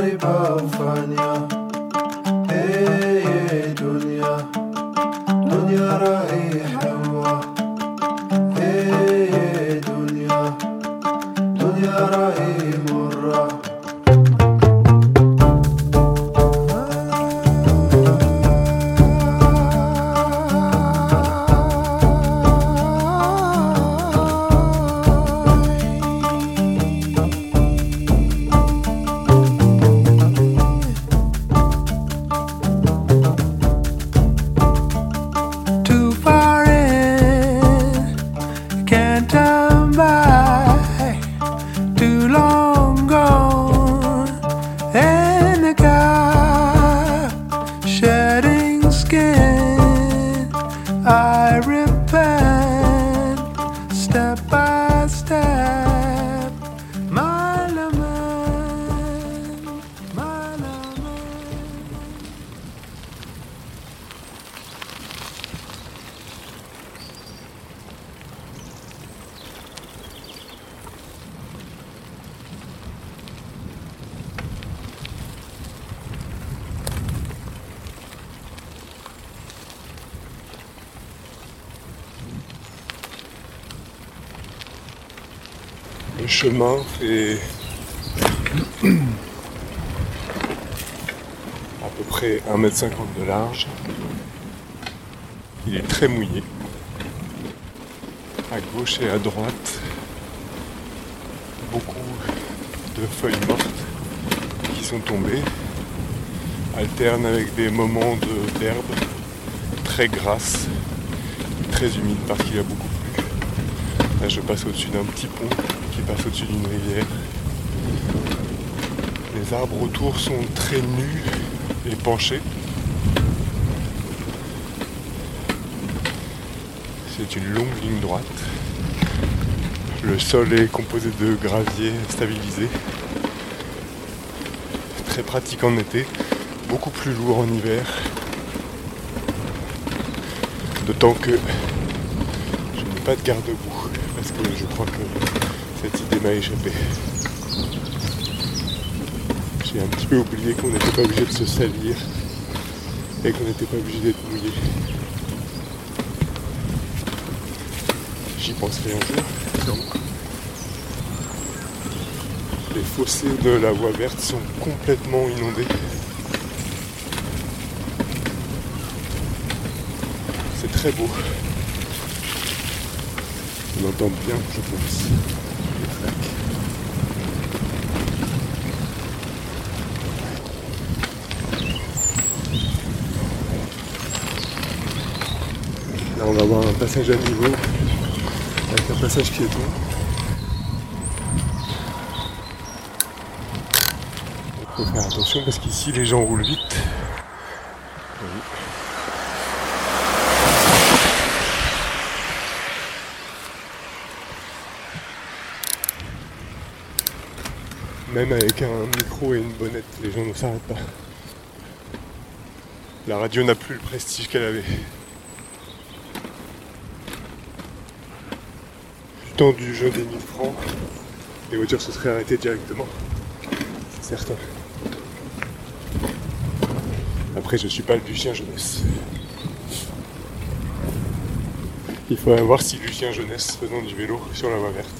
Bafanya I repent, chemin fait à peu près 1m50 de large. Il est très mouillé. À gauche et à droite, beaucoup de feuilles mortes qui sont tombées, alternent avec des moments d'herbe très grasse, très humide parce qu'il a beaucoup plu. Là, je passe au-dessus d'un petit pont qui passe au-dessus d'une rivière. Les arbres autour sont très nus et penchés. C'est une longue ligne droite. Le sol est composé de gravier stabilisé. Très pratique en été, beaucoup plus lourd en hiver. D'autant que je n'ai pas de garde-boue parce que je crois que cette idée m'a échappé. J'ai un petit peu oublié qu'on n'était pas obligé de se salir et qu'on n'était pas obligé d'être mouillé. J'y penserai un jour, sûrement. Les fossés de la voie verte sont complètement inondés. C'est très beau. On entend bien, je pense. les flaques. Là, on va avoir un passage à niveau avec un passage piéton. Il faut faire attention parce qu'ici les gens roulent vite. Même avec un micro et une bonnette, les gens ne s'arrêtent pas. La radio n'a plus le prestige qu'elle avait. Du du jeu des 1000 francs, les voitures se seraient arrêtées directement. C'est certain. Après, je suis pas le Lucien Jeunesse. Il faudrait voir si Lucien Jeunesse faisant du vélo sur la voie verte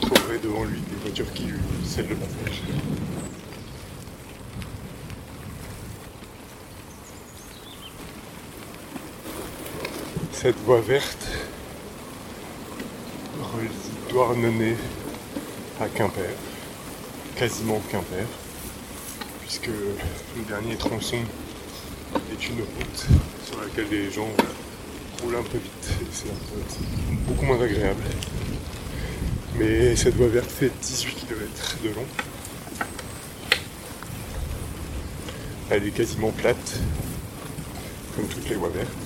trouverait devant lui des voitures qui lui cèdent le passage. Cette voie verte relie Douarnenez à Quimper, quasiment Quimper, puisque le dernier tronçon est une route sur laquelle les gens roulent un peu vite c'est beaucoup moins agréable. Mais cette voie verte fait 18 km de long. Elle est quasiment plate, comme toutes les voies vertes.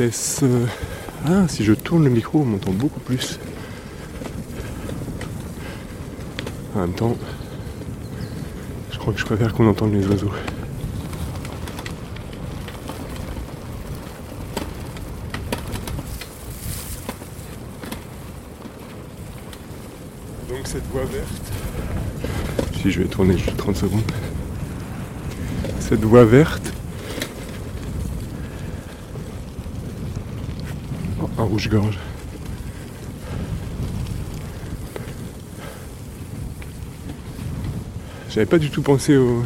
Ah, si je tourne le micro, on m'entend beaucoup plus. En même temps, je crois que je préfère qu'on entende les oiseaux. Donc cette voie verte. Si je vais tourner juste 30 secondes. Cette voie verte. Rouge-gorge. J'avais pas du tout pensé au.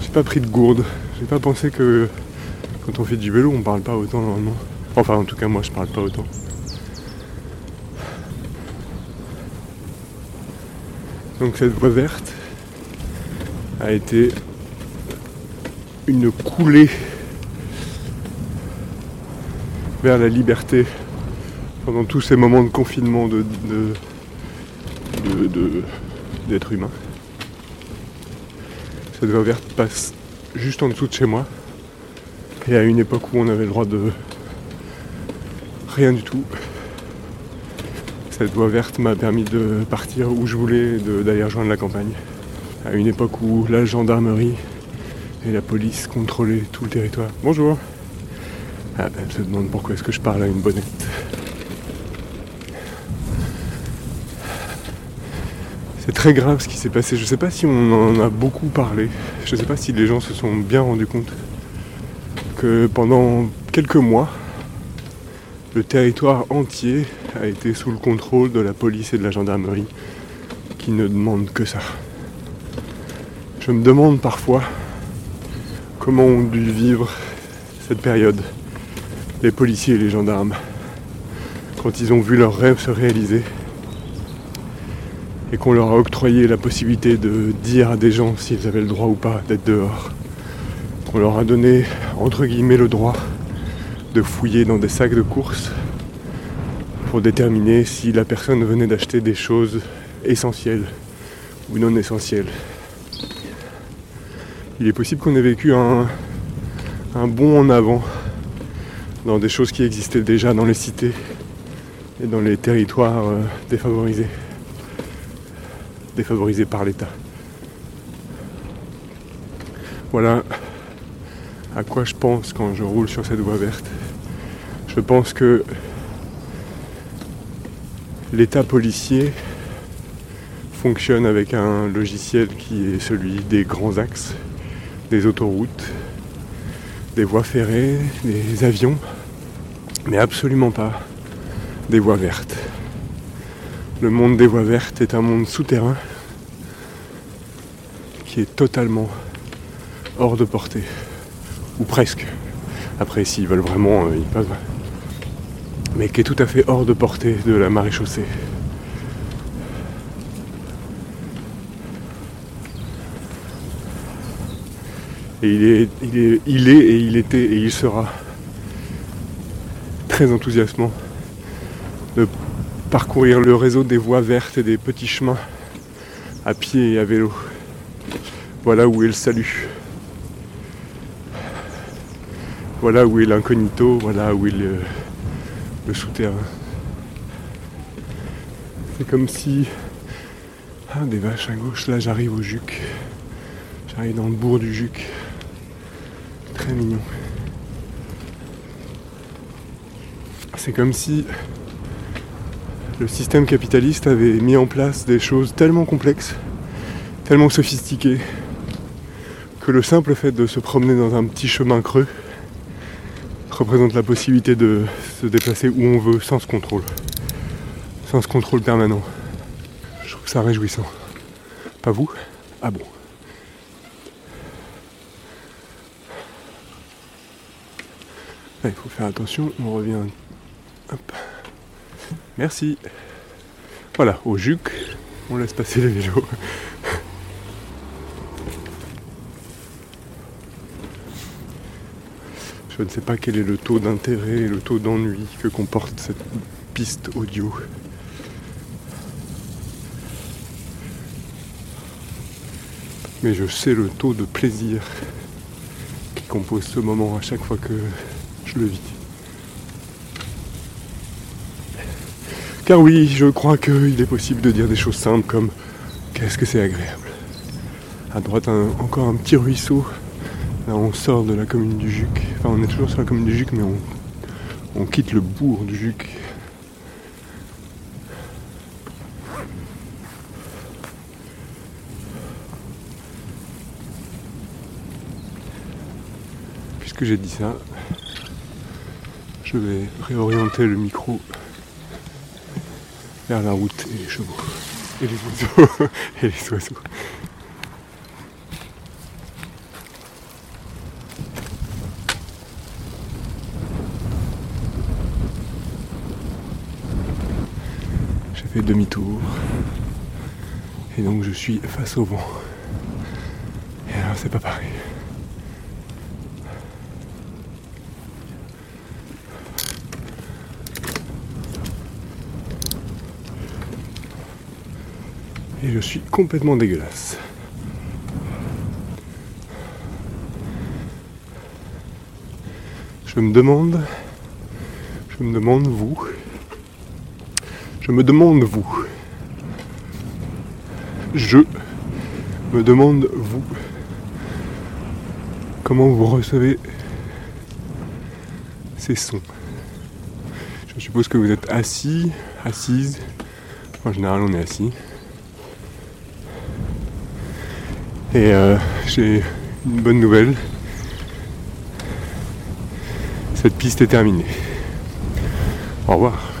J'ai pas pris de gourde. J'ai pas pensé que quand on fait du vélo on parle pas autant normalement. Enfin en tout cas moi je parle pas autant. Donc cette voie verte a été une coulée vers la liberté pendant tous ces moments de confinement de, de- d'être humain. Cette voie verte passe juste en dessous de chez moi et à une époque où on avait le droit de rien du tout. Cette voie verte m'a permis de partir où je voulais de- d'aller rejoindre la campagne. À une époque où la gendarmerie et la police contrôlaient tout le territoire. Bonjour ah, Elle se demande pourquoi est-ce que je parle à une bonnette. C'est très grave ce qui s'est passé. Je ne sais pas si on en a beaucoup parlé. Je ne sais pas si les gens se sont bien rendus compte que pendant quelques mois, le territoire entier a été sous le contrôle de la police et de la gendarmerie qui ne demandent que ça. Je me demande parfois comment ont dû vivre cette période les policiers et les gendarmes quand ils ont vu leurs rêves se réaliser et qu'on leur a octroyé la possibilité de dire à des gens s'ils avaient le droit ou pas d'être dehors. Qu'on leur a donné, entre guillemets, le droit de fouiller dans des sacs de course pour déterminer si la personne venait d'acheter des choses essentielles ou non essentielles. Il est possible qu'on ait vécu un, un bond en avant dans des choses qui existaient déjà dans les cités et dans les territoires euh, défavorisés défavorisés par l'État. Voilà à quoi je pense quand je roule sur cette voie verte. Je pense que l'État policier fonctionne avec un logiciel qui est celui des grands axes, des autoroutes, des voies ferrées, des avions, mais absolument pas des voies vertes. Le monde des voies vertes est un monde souterrain qui est totalement hors de portée. Ou presque. Après, s'ils veulent vraiment, euh, ils peuvent. Mais qui est tout à fait hors de portée de la marée chaussée. Et il est, il est, il est et il était et il sera très enthousiasmant de parcourir le réseau des voies vertes et des petits chemins à pied et à vélo. Voilà où est le salut. Voilà où est l'incognito, voilà où est le, souterrain. C'est comme si... Des vaches à gauche, là j'arrive au Juc. J'arrive dans le bourg du Juc. Très mignon. C'est comme si le système capitaliste avait mis en place des choses tellement complexes, tellement sophistiquées, que le simple fait de se promener dans un petit chemin creux représente la possibilité de se déplacer où on veut sans ce contrôle. Sans ce contrôle permanent. Je trouve ça réjouissant. Pas vous? Ah bon? Il faut faire attention, on revient. Merci. Voilà, au juc, on laisse passer les vélos. Je ne sais pas quel est le taux d'intérêt et le taux d'ennui que comporte cette piste audio. Mais je sais le taux de plaisir qui compose ce moment à chaque fois que je le vis. Car oui, je crois qu'il est possible de dire des choses simples comme qu'est-ce que c'est agréable? À droite, encore un petit ruisseau. Là, on sort de la commune du Juc. Enfin, on est toujours sur la commune du Juc, mais on, on quitte le bourg du Juc. Puisque j'ai dit ça, je vais réorienter le micro vers la route et les chevaux. Et les oiseaux. et les oiseaux. J'ai fait demi-tour. Et donc je suis face au vent. Et alors c'est pas pareil. Et je suis complètement dégueulasse. Je me demande, je me demande vous, je me demande vous, je me demande vous, comment vous recevez ces sons? Je suppose que vous êtes assis, assise, en général on est assis. Et euh, j'ai une bonne nouvelle. Cette piste est terminée. Au revoir.